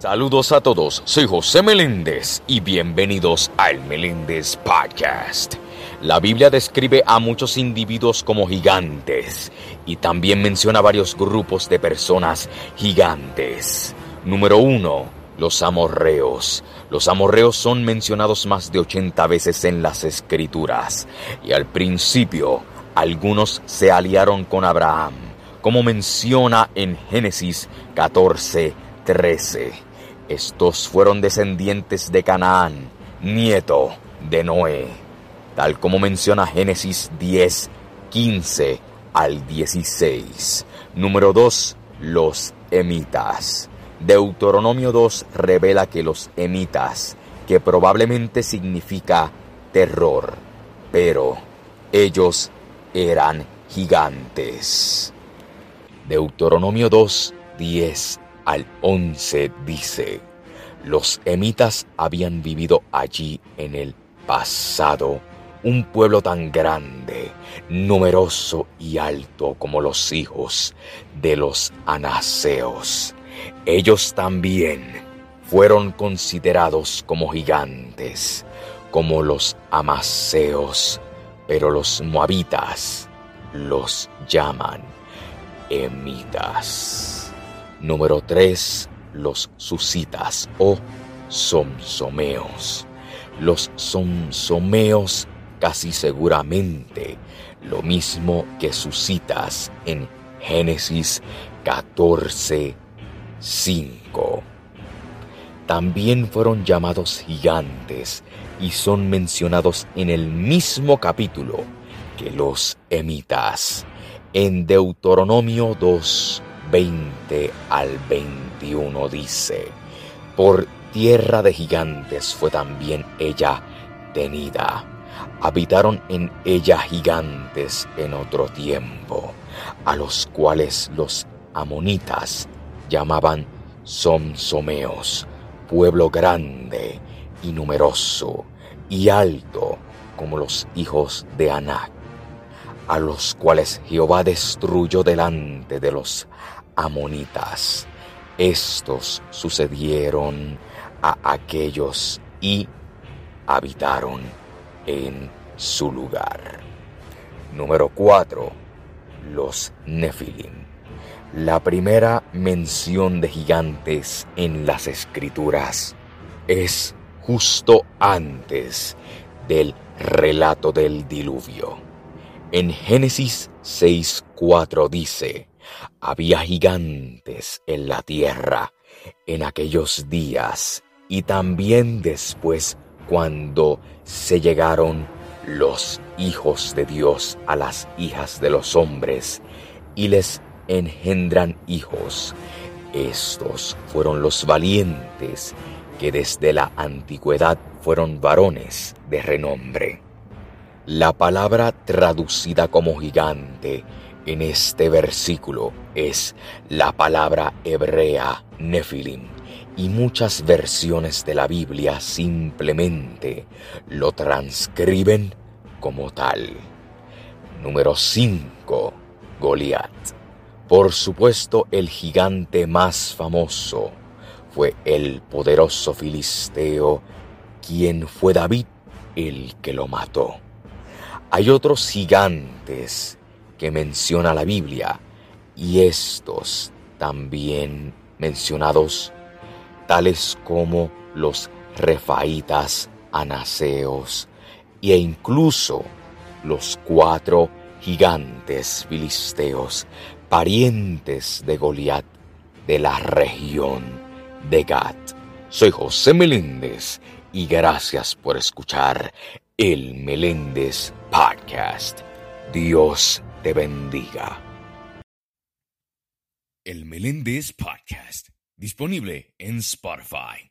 Saludos a todos, soy José Meléndez y bienvenidos al Meléndez Podcast. La Biblia describe a muchos individuos como gigantes y también menciona varios grupos de personas gigantes. Número 1. Los amorreos. Los amorreos son mencionados más de 80 veces en las escrituras y al principio algunos se aliaron con Abraham, como menciona en Génesis 14, 13. Estos fueron descendientes de Canaán, nieto de Noé, tal como menciona Génesis 10, 15 al 16. Número 2. Los emitas. Deuteronomio 2 revela que los emitas, que probablemente significa terror, pero ellos eran gigantes. Deuteronomio 2, 10 al 11 dice, los emitas habían vivido allí en el pasado, un pueblo tan grande, numeroso y alto como los hijos de los anaseos. Ellos también fueron considerados como gigantes, como los amaseos, pero los moabitas los llaman emitas. Número 3. Los susitas o somsomeos. Los somsomeos casi seguramente lo mismo que susitas en Génesis 14, 5. También fueron llamados gigantes y son mencionados en el mismo capítulo que los emitas. En Deuteronomio 2, 20 al 21 dice, por tierra de gigantes fue también ella tenida. Habitaron en ella gigantes en otro tiempo, a los cuales los amonitas llamaban Somsomeos, pueblo grande y numeroso y alto como los hijos de Anac, a los cuales Jehová destruyó delante de los amonitas. Estos sucedieron a aquellos y habitaron en su lugar. Número 4. Los Nefilim. La primera mención de gigantes en las escrituras es justo antes del relato del diluvio. En Génesis 6.4 dice, había gigantes en la tierra en aquellos días y también después cuando se llegaron los hijos de Dios a las hijas de los hombres y les engendran hijos. Estos fueron los valientes que desde la antigüedad fueron varones de renombre. La palabra traducida como gigante en este versículo es la palabra hebrea Nefilim y muchas versiones de la Biblia simplemente lo transcriben como tal. Número 5. Goliat. Por supuesto, el gigante más famoso fue el poderoso filisteo, quien fue David el que lo mató. Hay otros gigantes que menciona la Biblia y estos también mencionados, tales como los refaitas, anaseos e incluso los cuatro gigantes filisteos, parientes de Goliat de la región de Gat. Soy José Meléndez y gracias por escuchar el Meléndez Podcast. Dios te bendiga. El Meléndez Podcast, disponible en Spotify.